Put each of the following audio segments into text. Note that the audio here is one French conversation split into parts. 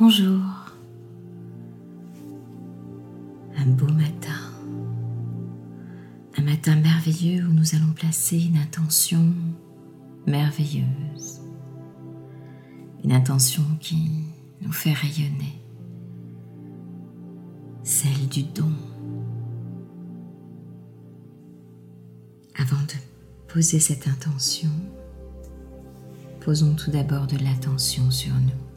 Bonjour. Un beau matin. Un matin merveilleux où nous allons placer une intention merveilleuse. Une intention qui nous fait rayonner. Celle du don. Avant de poser cette intention, posons tout d'abord de l'attention sur nous.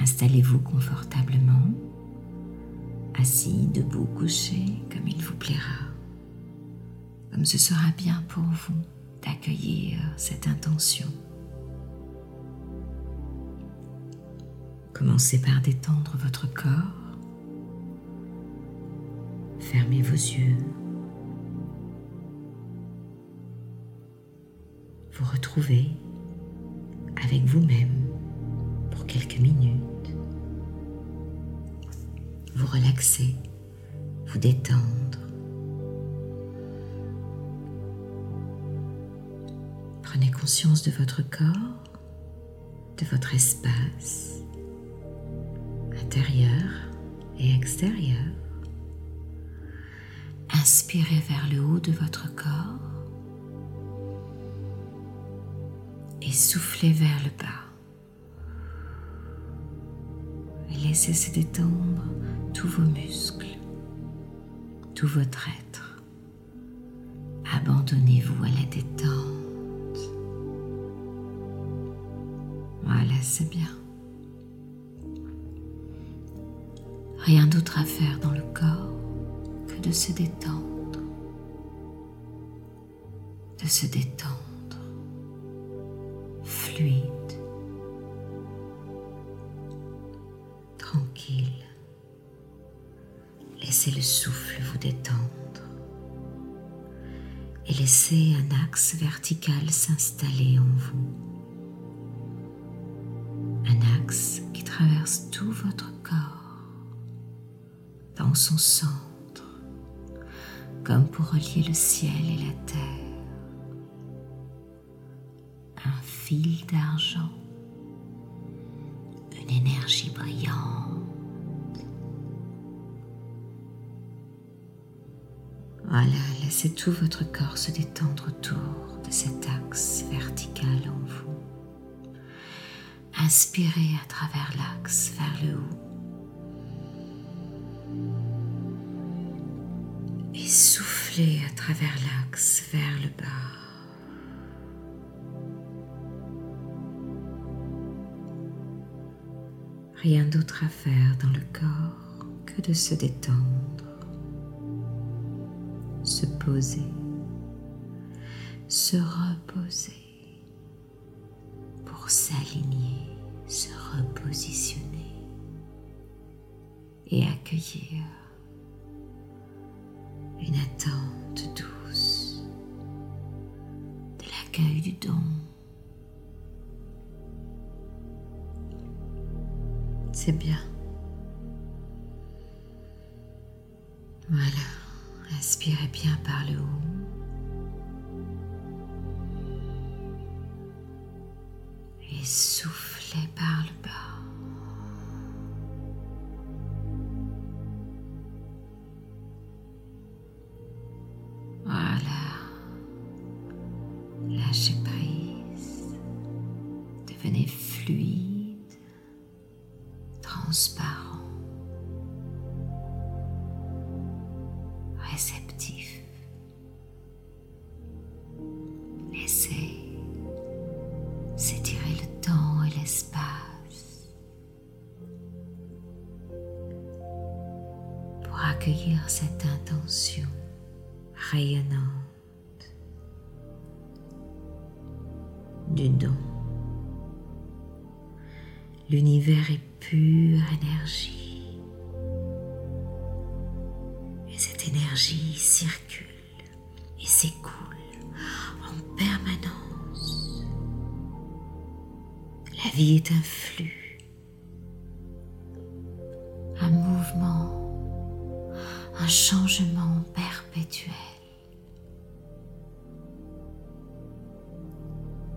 Installez-vous confortablement, assis, debout, couché, comme il vous plaira, comme ce sera bien pour vous d'accueillir cette intention. Commencez par détendre votre corps. Fermez vos yeux. Vous retrouvez avec vous-même quelques minutes vous relaxer, vous détendre. Prenez conscience de votre corps, de votre espace intérieur et extérieur. Inspirez vers le haut de votre corps et soufflez vers le bas. Laissez se détendre tous vos muscles, tout votre être. Abandonnez-vous à la détente. Voilà, c'est bien. Rien d'autre à faire dans le corps que de se détendre, de se détendre, détendre et laissez un axe vertical s'installer en vous. Un axe qui traverse tout votre corps dans son centre, comme pour relier le ciel et la terre. Un fil d'argent, tout votre corps se détendre autour de cet axe vertical en vous. Inspirez à travers l'axe vers le haut. Et soufflez à travers l'axe vers le bas. Rien d'autre à faire dans le corps que de se détendre se poser, se reposer pour s'aligner, se repositionner et accueillir une attente douce de l'accueil du don. C'est bien. Voilà. Inspirez bien par le haut. Et soufflez par le bas. Voilà. Lâchez prise. Devenez fluide, transparent. Accueillir cette intention rayonnante du don. L'univers est pure énergie. énergie circule et s'écoule en permanence. La vie est un flux, un changement perpétuel.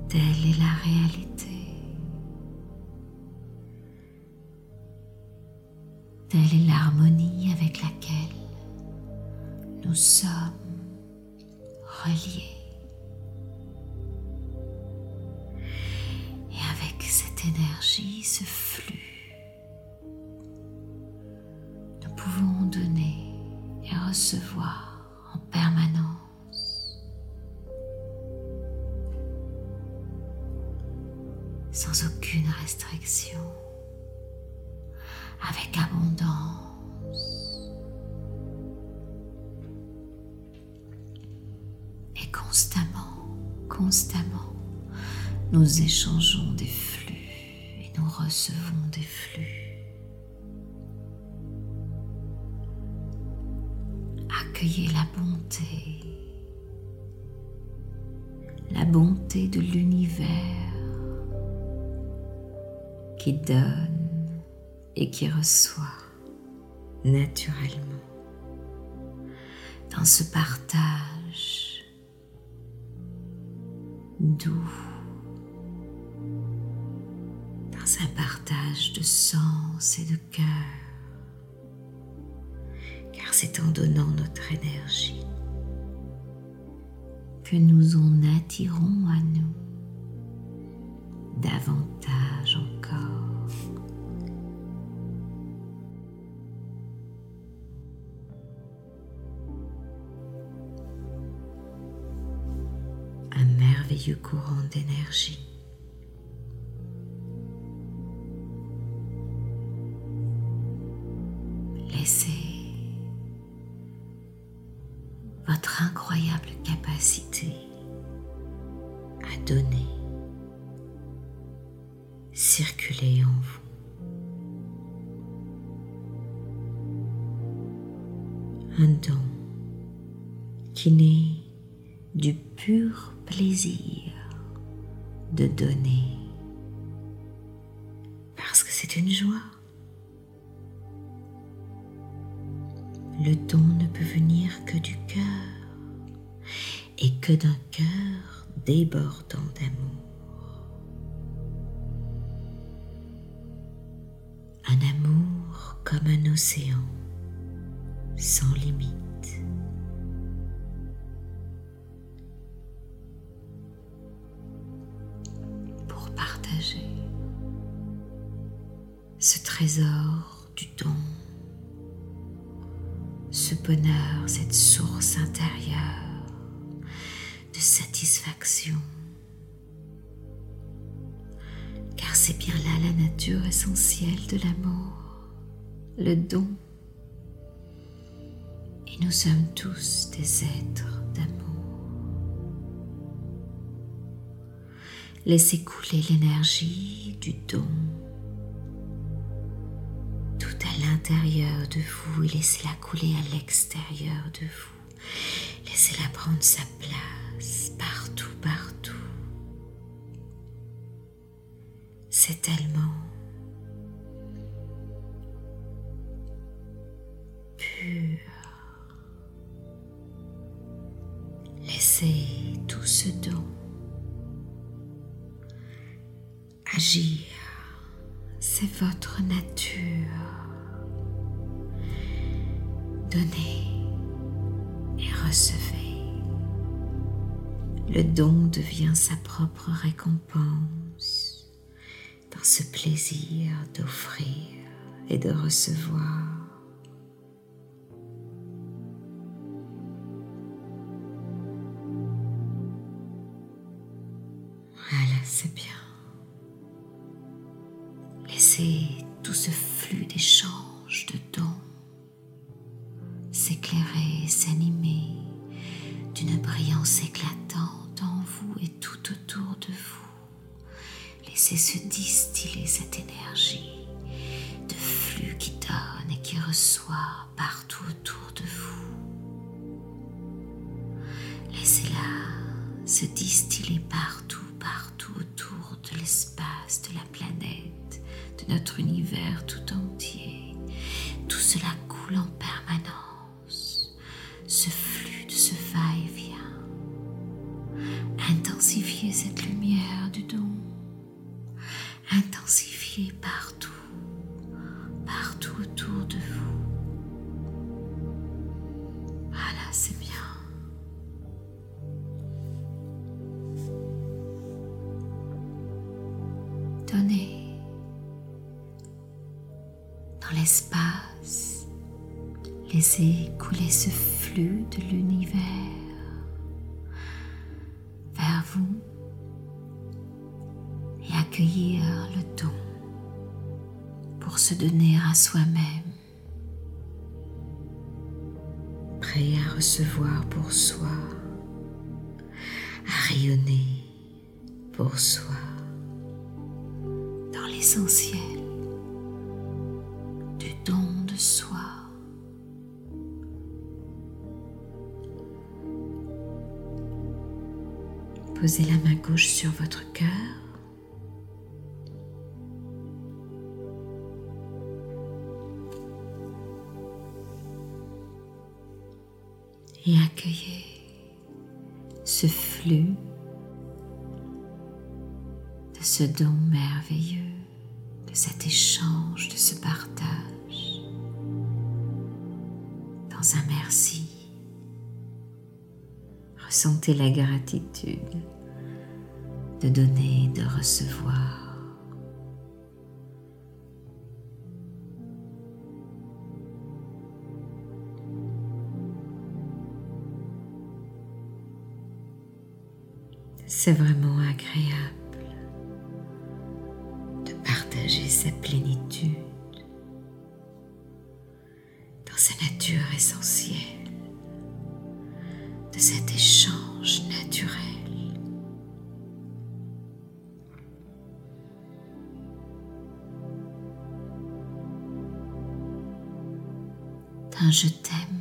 Telle est la réalité. Telle est l'harmonie avec laquelle nous sommes reliés. Et avec cette énergie, ce flux, recevoir en permanence, sans aucune restriction, avec abondance. Et constamment, constamment, nous échangeons des flux et nous recevons des flux. Accueillez la bonté, la bonté de l'univers qui donne et qui reçoit naturellement. Dans ce partage doux, dans un partage de sens et de cœur, c'est en donnant notre énergie que nous en attirons à nous davantage encore. Un merveilleux courant d'énergie. Votre incroyable capacité à donner circuler en vous. Un don qui naît du pur plaisir de donner parce que c'est une joie. Le don ne peut venir que du cœur et que d'un cœur débordant d'amour. Un amour comme un océan sans limite. Pour partager ce trésor du don ce bonheur, cette source intérieure de satisfaction. Car c'est bien là la nature essentielle de l'amour, le don. Et nous sommes tous des êtres d'amour. Laissez couler l'énergie du don de vous et laissez-la couler à l'extérieur de vous. Laissez-la prendre sa place partout, partout. C'est tellement pur. Laissez tout ce don agir. C'est votre nature. Donnez et recevez. Le don devient sa propre récompense dans ce plaisir d'offrir et de recevoir. Voilà, c'est bien. Laissez tout ce flux d'échange de dons s'animer d'une brillance éclatante en vous et tout autour de vous. Laissez se distiller cette énergie de flux qui donne et qui reçoit partout autour de vous. Laissez-la se distiller partout, partout autour de l'espace, de la planète, de notre univers intensifier cette lumière du don, intensifier partout, partout autour de vous. Voilà, c'est bien. Donnez dans l'espace, laissez couler ce flux de l'univers vous et accueillir le don pour se donner à soi-même, prêt à recevoir pour soi, à rayonner pour soi. Dans l'essentiel Posez la main gauche sur votre cœur. Et accueillez ce flux de ce don merveilleux, de cet échange, de ce partage dans un merci. Ressentez la gratitude de donner, de recevoir. C'est vraiment agréable de partager sa plénitude dans sa nature essentielle, de cet échange naturel. Je t'aime